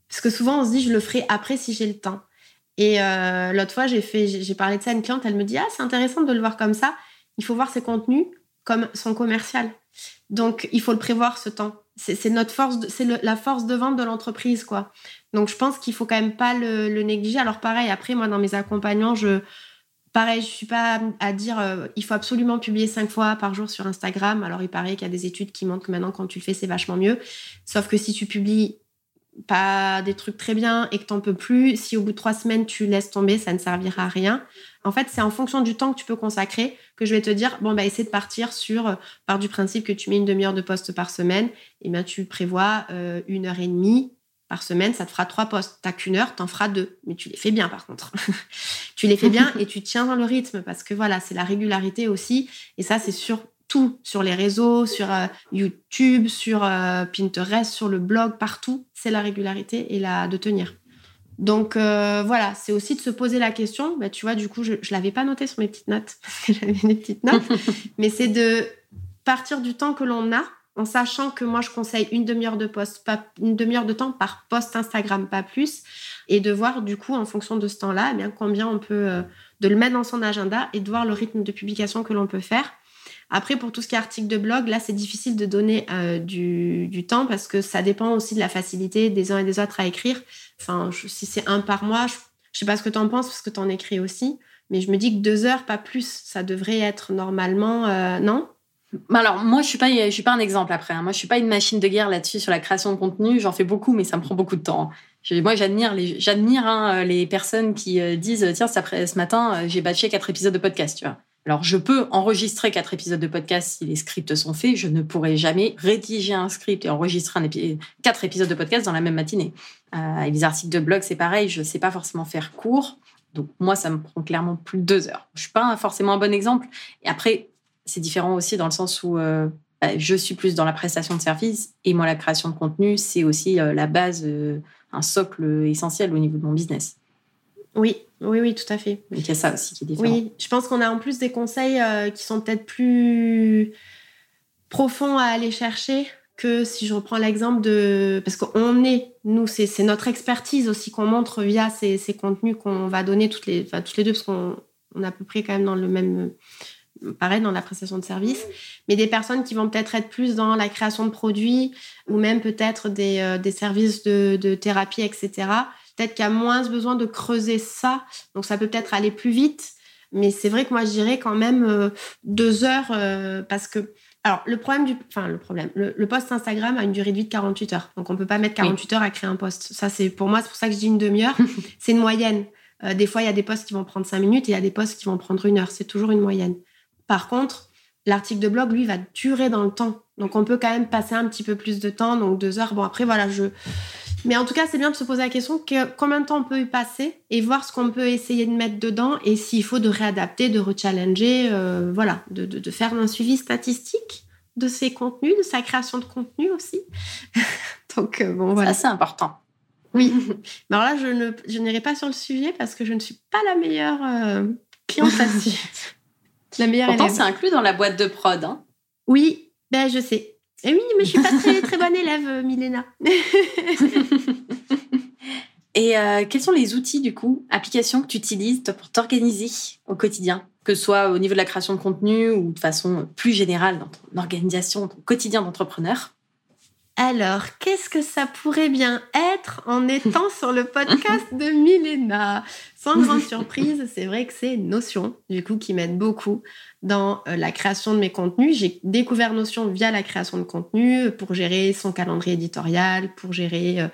parce que souvent on se dit je le ferai après si j'ai le temps. Et l'autre fois j'ai fait, j'ai parlé de ça à une cliente, elle me dit ah c'est intéressant de le voir comme ça. Il faut voir ses contenus comme son commercial. Donc, il faut le prévoir ce temps. C'est notre force, c'est la force de vente de l'entreprise, quoi. Donc, je pense qu'il faut quand même pas le, négliger. Alors, pareil, après, moi, dans mes accompagnants, je, pareil, je suis pas à dire, euh, il faut absolument publier cinq fois par jour sur Instagram. Alors, il paraît qu'il y a des études qui montrent que maintenant, quand tu le fais, c'est vachement mieux. Sauf que si tu publies pas des trucs très bien et que t'en peux plus, si au bout de trois semaines tu laisses tomber, ça ne servira à rien. En fait, c'est en fonction du temps que tu peux consacrer que je vais te dire, bon, bah, essaie de partir sur, euh, par du principe que tu mets une demi-heure de poste par semaine, et bien tu prévois euh, une heure et demie par semaine, ça te fera trois postes. T'as qu'une heure, t'en feras deux. Mais tu les fais bien, par contre. [LAUGHS] tu les fais bien et tu tiens dans le rythme parce que voilà, c'est la régularité aussi. Et ça, c'est sur tout, sur les réseaux, sur euh, YouTube, sur Pinterest, sur le blog, partout. C'est la régularité et la de tenir. Donc euh, voilà, c'est aussi de se poser la question. Bah, tu vois, du coup, je ne l'avais pas noté sur mes petites notes [LAUGHS] parce que j'avais des petites notes, [LAUGHS] mais c'est de partir du temps que l'on a en sachant que moi je conseille une demi-heure de poste, pas une demi-heure de temps par post Instagram, pas plus, et de voir du coup en fonction de ce temps-là, eh bien combien on peut euh, de le mettre dans son agenda et de voir le rythme de publication que l'on peut faire. Après, pour tout ce qui est article de blog, là, c'est difficile de donner euh, du, temps parce que ça dépend aussi de la facilité des uns et des autres à écrire. Enfin, si c'est un par mois, je, ne sais pas ce que tu en penses parce que tu en écris aussi, mais je me dis que deux heures, pas plus, ça devrait être normalement, euh, non? Alors moi je suis pas je suis pas un exemple après. Hein. Moi je suis pas une machine de guerre là-dessus sur la création de contenu. J'en fais beaucoup mais ça me prend beaucoup de temps. Moi j'admire les j'admire hein, les personnes qui euh, disent tiens ce matin j'ai batché quatre épisodes de podcast tu vois. Alors, je peux enregistrer quatre épisodes de podcast si les scripts sont faits. Je ne pourrai jamais rédiger un script et enregistrer quatre épisodes de podcast dans la même matinée. Euh, et les articles de blog, c'est pareil. Je ne sais pas forcément faire court. Donc, moi, ça me prend clairement plus de deux heures. Je suis pas forcément un bon exemple. Et après, c'est différent aussi dans le sens où euh, bah, je suis plus dans la prestation de service et moi, la création de contenu, c'est aussi euh, la base, euh, un socle essentiel au niveau de mon business. Oui, oui, oui, tout à fait. il y a ça aussi qui est différent. Oui, je pense qu'on a en plus des conseils euh, qui sont peut-être plus profonds à aller chercher que si je reprends l'exemple de... Parce qu'on est, nous, c'est notre expertise aussi qu'on montre via ces, contenus qu'on va donner toutes les, enfin, toutes les deux, parce qu'on est à peu près quand même dans le même... Pareil, dans la prestation de service, mais des personnes qui vont peut-être être plus dans la création de produits ou même peut-être des, euh, des services de, de thérapie, etc Peut-être qu'il y a moins besoin de creuser ça. Donc, ça peut peut-être aller plus vite. Mais c'est vrai que moi, je dirais quand même euh, deux heures euh, parce que. Alors, le problème du. Enfin, le problème. Le, post Instagram a une durée de vie de 48 heures. Donc, on peut pas mettre 48 heures à créer un post. Ça, c'est pour moi, c'est pour ça que je dis une demi-heure. [LAUGHS] c'est une moyenne. Euh, des fois, il y a des posts qui vont prendre 5 minutes et il y a des posts qui vont prendre une heure. C'est toujours une moyenne. Par contre, l'article de blog, lui, va durer dans le temps. Donc, on peut quand même passer un petit peu plus de temps. Donc, deux heures. Bon, après, voilà, je mais en tout cas, c'est bien de se poser la question que, combien de temps on peut y passer et voir ce qu'on peut essayer de mettre dedans et s'il faut de réadapter, de rechallenger, euh, voilà, de, de, faire un suivi statistique de ses contenus, de sa création de contenu aussi. [LAUGHS] Donc, euh, bon, voilà. C'est important. Oui. [LAUGHS] alors là, je n'irai pas sur le sujet parce que je ne suis pas la meilleure euh, cliente là-dessus. [LAUGHS] la meilleure Pourtant, c'est inclus dans la boîte de prod. Hein. Oui, ben je sais. Et oui, mais je suis pas très, très bonne élève, euh, Milena. [LAUGHS] Et euh, quels sont les outils, du coup, applications que tu utilises pour t'organiser au quotidien Que ce soit au niveau de la création de contenu ou de façon plus générale dans ton organisation, ton quotidien d'entrepreneur? Alors, qu'est-ce que ça pourrait bien être en étant [LAUGHS] sur le podcast de Milena? Sans grande surprise, c'est vrai que c'est Notion, du coup, qui m'aide beaucoup dans euh, la création de mes contenus. J'ai découvert Notion via la création de contenu pour gérer son calendrier éditorial, pour gérer, euh,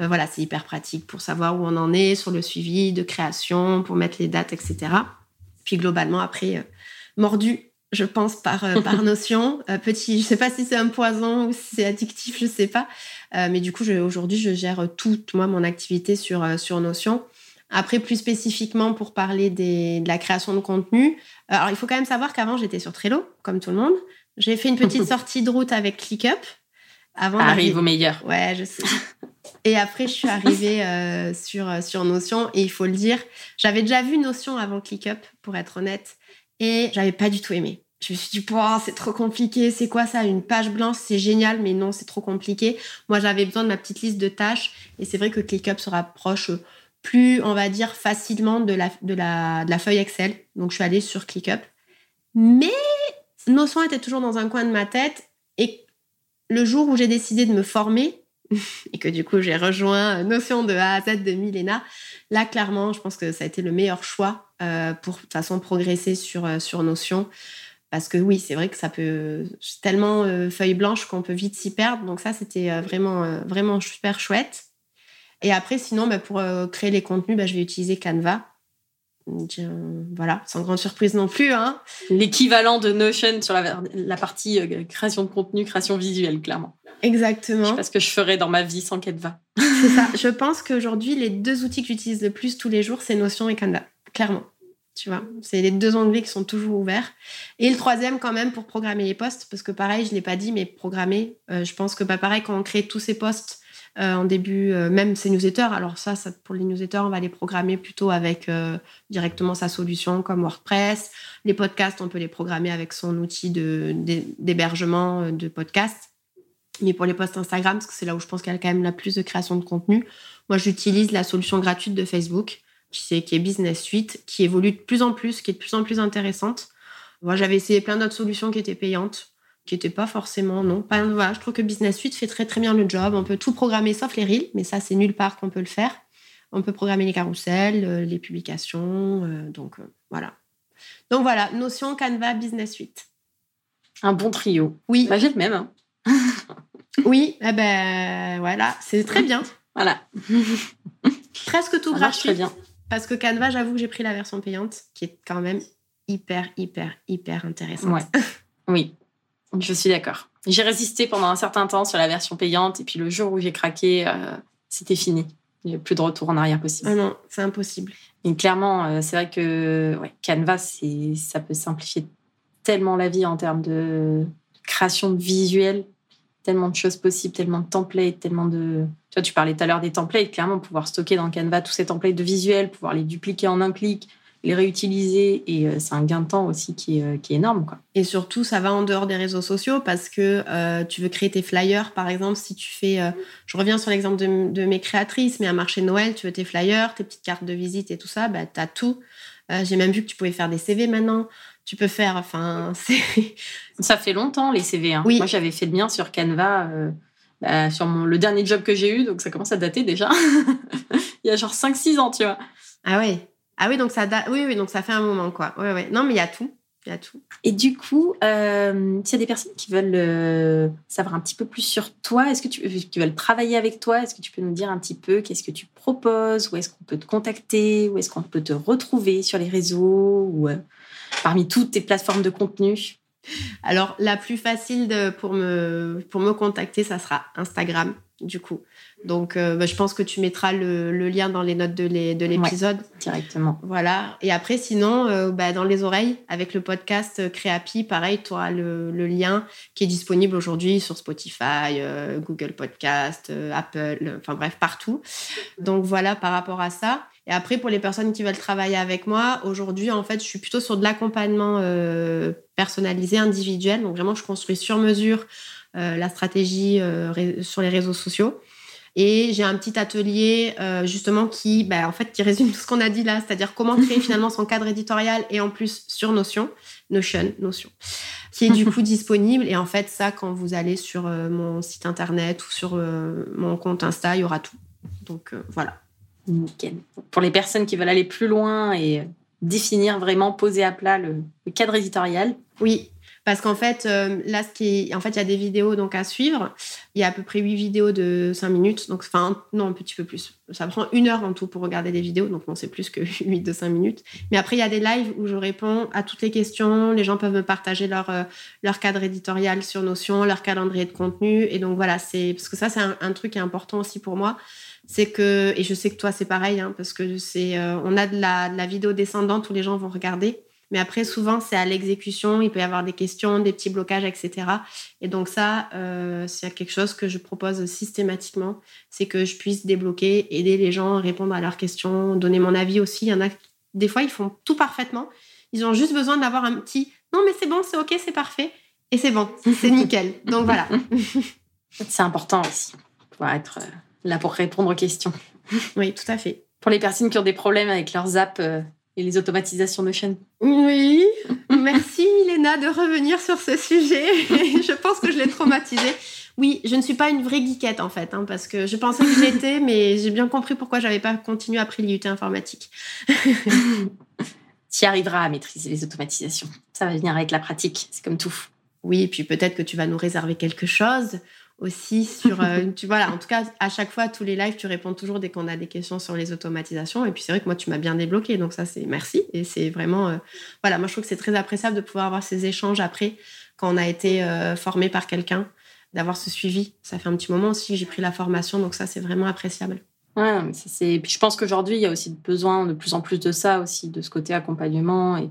euh, voilà, c'est hyper pratique pour savoir où on en est sur le suivi de création, pour mettre les dates, etc. Puis globalement, après, mordu je pense, par, euh, par [LAUGHS] notion. Euh, petit, je sais pas si c'est un poison ou si c'est addictif, je sais pas. Euh, mais du coup, aujourd'hui, je gère toute, moi, mon activité sur, sur Notion. Après, plus spécifiquement, pour parler des, de la création de contenu, alors il faut quand même savoir qu'avant, j'étais sur Trello, comme tout le monde. J'ai fait une petite [LAUGHS] sortie de route avec ClickUp. Avant Arrive au meilleur. Ouais, je sais. [LAUGHS] Et après, je suis arrivée sur, sur Notion. Et il faut le dire, j'avais déjà vu Notion avant ClickUp, pour être honnête. J'avais pas du tout aimé je me suis dit, c'est trop compliqué, c'est quoi ça Une page blanche, c'est génial, mais non, c'est trop compliqué. Moi, j'avais besoin de ma petite liste de tâches, et c'est vrai que ClickUp se rapproche plus, on va dire, facilement de la, de la, de la feuille Excel. Donc, je suis allée sur ClickUp. Mais Notion était toujours dans un coin de ma tête, et le jour où j'ai décidé de me former, [LAUGHS] et que du coup, j'ai rejoint Notion de A à Z de Milena, là, clairement, je pense que ça a été le meilleur choix pour, de toute façon, progresser sur, euh, sur Notion. Parce que oui, c'est vrai que ça peut. C'est tellement euh, feuille blanche qu'on peut vite s'y perdre. Donc, ça, c'était euh, vraiment, euh, vraiment super chouette. Et après, sinon, bah, pour créer les contenus, bah, je vais utiliser Canva. voilà, sans grande surprise non plus. Hein. L'équivalent de Notion sur la, la partie création de contenu, création visuelle, clairement. Exactement. Je sais pas ce que je ferais dans ma vie sans Canva. C'est ça. Je pense qu'aujourd'hui, les deux outils que j'utilise le plus tous les jours, c'est Notion et Canva. Clairement. Tu vois, c'est les deux onglets qui sont toujours ouverts. Et le troisième, quand même, pour programmer les posts, parce que pareil, je ne l'ai pas dit, mais programmer, euh, je pense que pareil, quand on crée tous ces posts euh, en début, euh, même ces newsletters, alors ça, pour les newsletters, on va les programmer plutôt avec directement sa solution comme WordPress. Les podcasts, on peut les programmer avec son outil d'hébergement de, de podcast. Mais pour les posts Instagram, parce que c'est là où je pense qu'il y a quand même la plus de création de contenu, moi, j'utilise la solution gratuite de Facebook qui est, Business Suite, qui évolue de plus en plus, qui est de plus en plus intéressante. Moi, j'avais essayé plein d'autres solutions qui étaient payantes, qui n'étaient pas forcément, non. Pas, voilà, je trouve que Business Suite fait très très bien le job. On peut tout programmer sauf les reels, mais ça, c'est nulle part qu'on peut le faire. On peut programmer les carousels, euh, les publications, euh, donc euh, voilà. Donc voilà, Notion, Canva, Business Suite. Un bon trio. Oui. Bah, j'ai le même. Hein. [LAUGHS] oui, eh ben voilà, c'est très bien. Voilà. Presque tout ça marche très bien. Parce que Canva, j'avoue que j'ai pris la version payante, qui est quand même hyper, hyper, hyper intéressante. Ouais. [LAUGHS] oui, je suis d'accord. J'ai résisté pendant un certain temps sur la version payante, et puis le jour où j'ai craqué, euh, c'était fini. Il n'y a plus de retour en arrière possible. Ah non, c'est impossible. Et clairement, euh, c'est vrai que ouais, Canva, ça peut simplifier tellement la vie en termes de création de visuels tellement de choses possibles, tellement de templates, tellement de... Tu vois, tu parlais tout à l'heure des templates, clairement, pouvoir stocker dans Canva tous ces templates de visuels, pouvoir les dupliquer en un clic, les réutiliser, et euh, c'est un gain de temps aussi qui est, euh, qui est énorme. Quoi. Et surtout, ça va en dehors des réseaux sociaux parce que euh, tu veux créer tes flyers, par exemple, si tu fais... je reviens sur l'exemple de, de, mes créatrices, mais à marché de Noël, tu veux tes flyers, tes petites cartes de visite et tout ça, bah, tu as tout. J'ai même vu que tu pouvais faire des CV maintenant tu peux faire. Enfin, [LAUGHS] Ça fait longtemps les CV. Hein. Oui. Moi, j'avais fait le mien sur Canva. Euh, bah, sur mon, le dernier job que j'ai eu, donc ça commence à dater déjà. [LAUGHS] il y a genre 5-6 ans, tu vois. Ah oui. Ah oui, donc ça date. Oui, oui, donc ça fait un moment, quoi. Oui, oui. Non, mais il y a tout. Il y a tout. Et du coup, euh, s'il y a des personnes qui veulent euh, savoir un petit peu plus sur toi, est-ce que tu qui veulent travailler avec toi, est-ce que tu peux nous dire un petit peu qu'est-ce que tu proposes, où est-ce qu'on peut te contacter, où est-ce qu'on peut te retrouver sur les réseaux ou parmi toutes tes plateformes de contenu? Alors, la plus facile de, pour, me, pour me contacter, ça sera Instagram, du coup. Donc, euh, bah, je pense que tu mettras le, lien dans les notes de l'épisode. directement. Voilà. Et après, sinon, euh, bah, dans les oreilles, avec le podcast euh, Créapi, pareil, tu auras le, lien qui est disponible aujourd'hui sur Spotify, Google Podcast, Apple, enfin bref, partout. Donc, voilà par rapport à ça. Et après, pour les personnes qui veulent travailler avec moi, aujourd'hui, en fait, je suis plutôt sur de l'accompagnement personnalisé, individuel. Donc, vraiment, je construis sur mesure la stratégie sur les réseaux sociaux. Et j'ai un petit atelier euh, justement qui, bah, en fait, qui résume tout ce qu'on a dit là, c'est-à-dire comment créer [LAUGHS] finalement son cadre éditorial et en plus sur Notion, Notion, Notion, qui est du coup [LAUGHS] disponible. Et en fait, ça, quand vous allez sur euh, mon site internet ou sur euh, mon compte Insta, il y aura tout. Donc voilà. Pour les personnes qui veulent aller plus loin et définir vraiment, poser à plat le cadre éditorial. Oui, parce qu'en fait, euh, là, ce qui en fait, il y a des vidéos donc à suivre. Il y a à peu près 8 vidéos de 5 minutes. Donc, enfin, non, un petit peu plus. Ça prend une heure en tout pour regarder des vidéos. Donc, non, c'est plus que [LAUGHS] 8 de 5 minutes. Mais après, il y a des lives où je réponds à toutes les questions. Les gens peuvent me partager leur, euh, leur cadre éditorial sur Notion, leur calendrier de contenu. Et donc, voilà, c'est, parce que ça, c'est un, truc qui est important aussi pour moi c'est que, et je sais que toi c'est pareil, hein, parce que c'est, euh, on a de la, de la, vidéo descendante où les gens vont regarder, mais après, souvent, c'est à l'exécution. Il peut y avoir des questions, des petits blocages, etc. Et donc ça, euh, c'est quelque chose que je propose systématiquement. C'est que je puisse débloquer, aider les gens, répondre à leurs questions, donner mon avis aussi. Il y en a, des fois, ils font tout parfaitement. Ils ont juste besoin d'avoir un petit « non, mais c'est bon, c'est OK, c'est parfait ». Et c'est bon, [LAUGHS] c'est nickel. Donc voilà. [LAUGHS] c'est important aussi, pouvoir être euh, là pour répondre aux questions. Oui, tout à fait. Pour les personnes qui ont des problèmes avec leurs apps, euh, et les automatisations de chaîne. Oui, merci Milena de revenir sur ce sujet. [LAUGHS] je pense que je l'ai traumatisé. Oui, je ne suis pas une vraie geekette en fait, hein, parce que je pensais que j'étais, mais j'ai bien compris pourquoi j'avais pas continué après l'IUT informatique. tu arriveras à maîtriser les automatisations. Ça va venir avec la pratique, c'est comme tout. Oui, et puis peut-être que tu vas nous réserver quelque chose aussi sur, euh, tu vois, en tout cas, à chaque fois, tous les lives, tu réponds toujours dès qu'on a des questions sur les automatisations. Et puis, c'est vrai que moi, tu m'as bien débloqué. Donc, ça, c'est merci. Et c'est vraiment, euh, voilà, moi, je trouve que c'est très appréciable de pouvoir avoir ces échanges après, quand on a été euh, formé par quelqu'un, d'avoir ce suivi. Ça fait un petit moment aussi que j'ai pris la formation. Donc, ça, c'est vraiment appréciable. Ouais, mais c'est. Puis, je pense qu'aujourd'hui, il y a aussi besoin de plus en plus de ça aussi, de ce côté accompagnement. Et,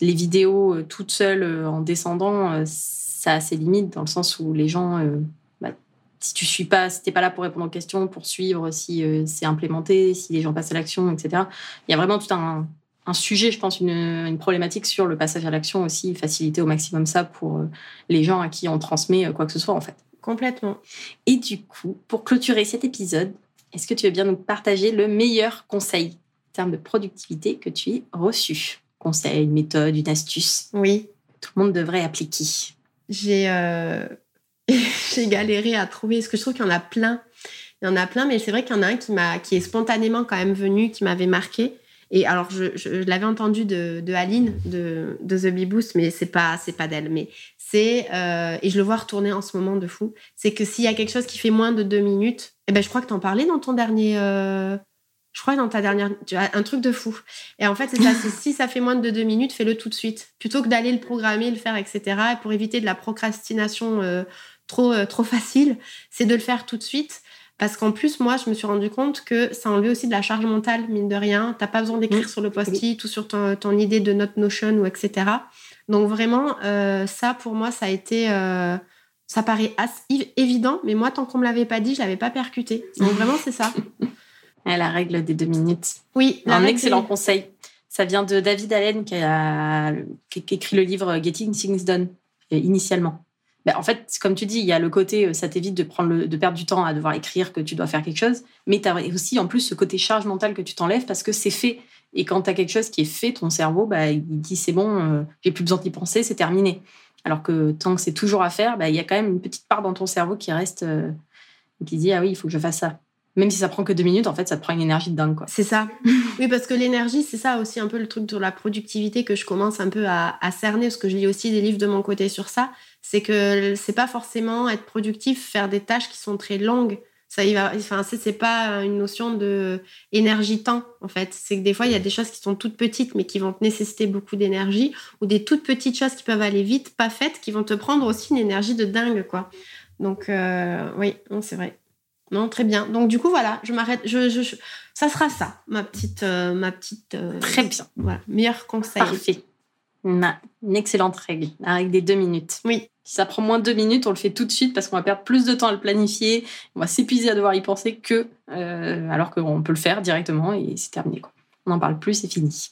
les vidéos toutes seules en descendant, ça a ses limites dans le sens où les gens, euh, bah, si tu suis pas, si t'es pas là pour répondre aux questions, pour suivre si euh, c'est implémenté, si les gens passent à l'action, etc. Il y a vraiment tout un, sujet, je pense, une, problématique sur le passage à l'action aussi, faciliter au maximum ça pour euh, les gens à qui on transmet quoi que ce soit en fait. Complètement. Et du coup, pour clôturer cet épisode, est-ce que tu veux bien nous partager le meilleur conseil en termes de productivité que tu aies reçu? Conseil, une méthode, une astuce? Oui. Tout le monde devrait appliquer j'ai euh, [LAUGHS] galéré à trouver. Parce que je trouve qu'il y en a plein. Il y en a plein, mais c'est vrai qu'il y en a un qui, m'a, qui est spontanément quand même venu, qui m'avait marqué. Et alors, je, je, l'avais entendu de, de Aline, de, de The Bee Boost, mais c'est pas, c'est pas d'elle. Mais c'est, euh, et je le vois retourner en ce moment de fou, c'est que s'il y a quelque chose qui fait moins de deux minutes, eh ben, je crois que tu en parlais dans ton dernier, euh, je crois dans ta dernière, tu as un truc de fou. Et en fait, c'est ça, [LAUGHS] si ça fait moins de deux minutes, fais-le tout de suite. Plutôt que d'aller le programmer, le faire, etc. pour éviter de la procrastination euh, trop, euh, trop facile, c'est de le faire tout de suite. Parce qu'en plus, moi, je me suis rendu compte que ça enlevait aussi de la charge mentale, mine de rien. T'as pas besoin d'écrire sur le post-it ou sur ton, ton, idée de note Notion ou etc. Donc vraiment, euh, ça, pour moi, ça a été... ça paraît assez évident, mais moi, tant qu'on me l'avait pas dit, je l'avais pas percuté. Donc vraiment, c'est ça. [LAUGHS] la règle des deux minutes. Oui, un excellent conseil. Ça vient de David Allen qui a, écrit le livre Getting Things Done euh, initialement. Ben, en fait, comme tu dis, il y a le côté, euh, ça t'évite de, prendre de perdre du temps à devoir écrire que tu dois faire quelque chose, mais tu as aussi en plus ce côté charge mentale que tu t'enlèves parce que c'est fait. Et quand tu as quelque chose qui est fait, ton cerveau, bah, il dit c'est bon, euh, j'ai plus besoin d'y penser, c'est terminé. Alors que tant que c'est toujours à faire, bah, il y a quand même une petite part dans ton cerveau qui reste, et qui dit ah oui, il faut que je fasse ça même si ça prend que deux minutes, en fait, ça te prend une énergie de dingue, quoi. C'est ça. oui, parce que l'énergie, c'est ça aussi un peu le truc de la productivité que je commence un peu à, cerner, parce que je lis aussi des livres de mon côté sur ça. C'est que c'est pas forcément être productif, faire des tâches qui sont très longues. Ça y va. Enfin, c'est pas une notion de énergie-temps, en fait. C'est que des fois, il y a des choses qui sont toutes petites, mais qui vont te nécessiter beaucoup d'énergie, ou des toutes petites choses qui peuvent aller vite, pas faites, qui vont te prendre aussi une énergie de dingue, quoi. Donc, euh, oui, c'est vrai. Non, très bien. Donc, du coup, voilà, je m'arrête. Je, ça sera ça, ma petite. Euh, ma petite euh, très bien. Voilà, meilleur conseil. Parfait. Une excellente règle, la règle des deux minutes. Oui. Si ça prend moins de deux minutes, on le fait tout de suite parce qu'on va perdre plus de temps à le planifier. On va s'épuiser à devoir y penser que. alors qu'on peut le faire directement et c'est terminé. Quoi. On n'en parle plus, c'est fini.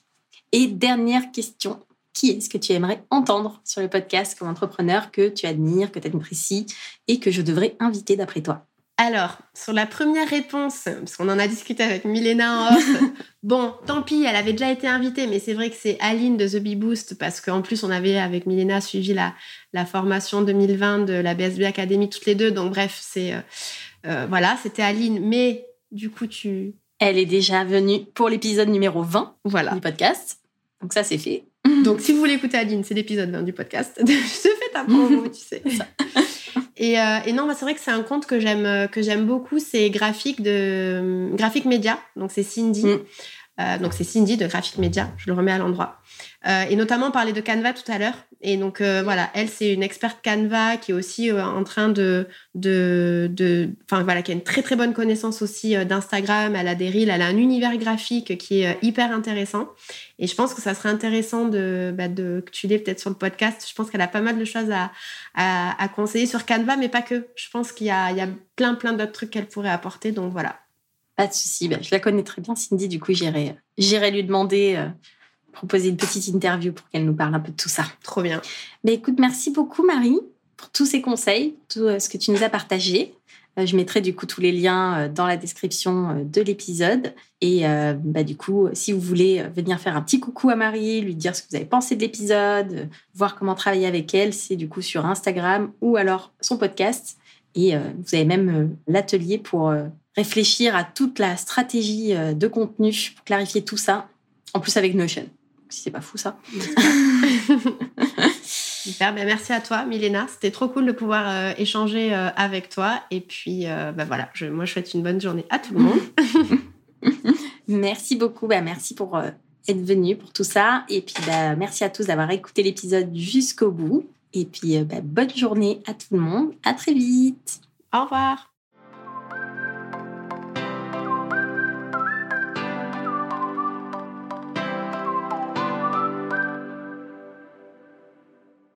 Et dernière question qui est-ce que tu aimerais entendre sur le podcast comme entrepreneur que tu admires, que tu apprécies et que je devrais inviter d'après toi? Alors, sur la première réponse, parce qu'on en a discuté avec Milena en off, [LAUGHS] bon, tant pis, elle avait déjà été invitée, mais c'est vrai que c'est Aline de The Bee Boost, parce qu'en plus, on avait avec Milena suivi la, la formation 2020 de la BSB Academy toutes les deux, donc bref, c'est. Euh, euh, voilà, c'était Aline, mais du coup, tu. Elle est déjà venue pour l'épisode numéro 20 voilà. du podcast. Donc ça, c'est fait. Donc, si vous voulez écouter Aline, c'est l'épisode 20 du podcast. [LAUGHS] je fais ta promo, [LAUGHS] tu sais. Et, euh, et, non, bah, c'est vrai que c'est un compte que j'aime que j'aime beaucoup. C'est graphique de graphique média. Donc c'est Cindy. Mm. Euh, donc c'est Cindy de graphique média. Je le remets à l'endroit. Euh, et notamment parler de Canva tout à l'heure. Et donc euh, voilà, elle c'est une experte Canva qui est aussi euh, en train de de de enfin voilà qui a une très très bonne connaissance aussi d'Instagram, elle a des reels, elle a un univers graphique qui est hyper intéressant. Et je pense que ça serait intéressant de bah, de que tu l'aies peut-être sur le podcast. Je pense qu'elle a pas mal de choses à, à, à conseiller sur Canva, mais pas que. Je pense qu'il y a il y a plein plein d'autres trucs qu'elle pourrait apporter. Donc voilà. Pas de souci. Ben, je la connais très bien, Cindy. Du coup, j'irai j'irai lui demander proposer une petite interview pour qu'elle nous parle un peu de tout ça. Trop bien. Mais écoute, merci beaucoup Marie pour tous ces conseils, tout euh, ce que tu nous as partagé. Euh, je mettrai du coup tous les liens euh, dans la description de l'épisode. Et bah, du coup, si vous voulez venir faire un petit coucou à Marie, lui dire ce que vous avez pensé de l'épisode, voir comment travailler avec elle, c'est du coup sur Instagram ou alors son podcast. Et vous avez même l'atelier pour réfléchir à toute la stratégie de contenu, pour clarifier tout ça, en plus avec Notion si c'est pas fou ça. [LAUGHS] Super, ben merci à toi, Milena. C'était trop cool de pouvoir euh, échanger euh, avec toi. Et puis, euh, ben voilà, je, moi, je souhaite une bonne journée à tout le monde. [LAUGHS] merci beaucoup. Ben, merci pour être venu pour tout ça. Et puis, ben, merci à tous d'avoir écouté l'épisode jusqu'au bout. Et puis, ben, bonne journée à tout le monde. À très vite. Au revoir.